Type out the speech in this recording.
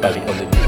Daddy.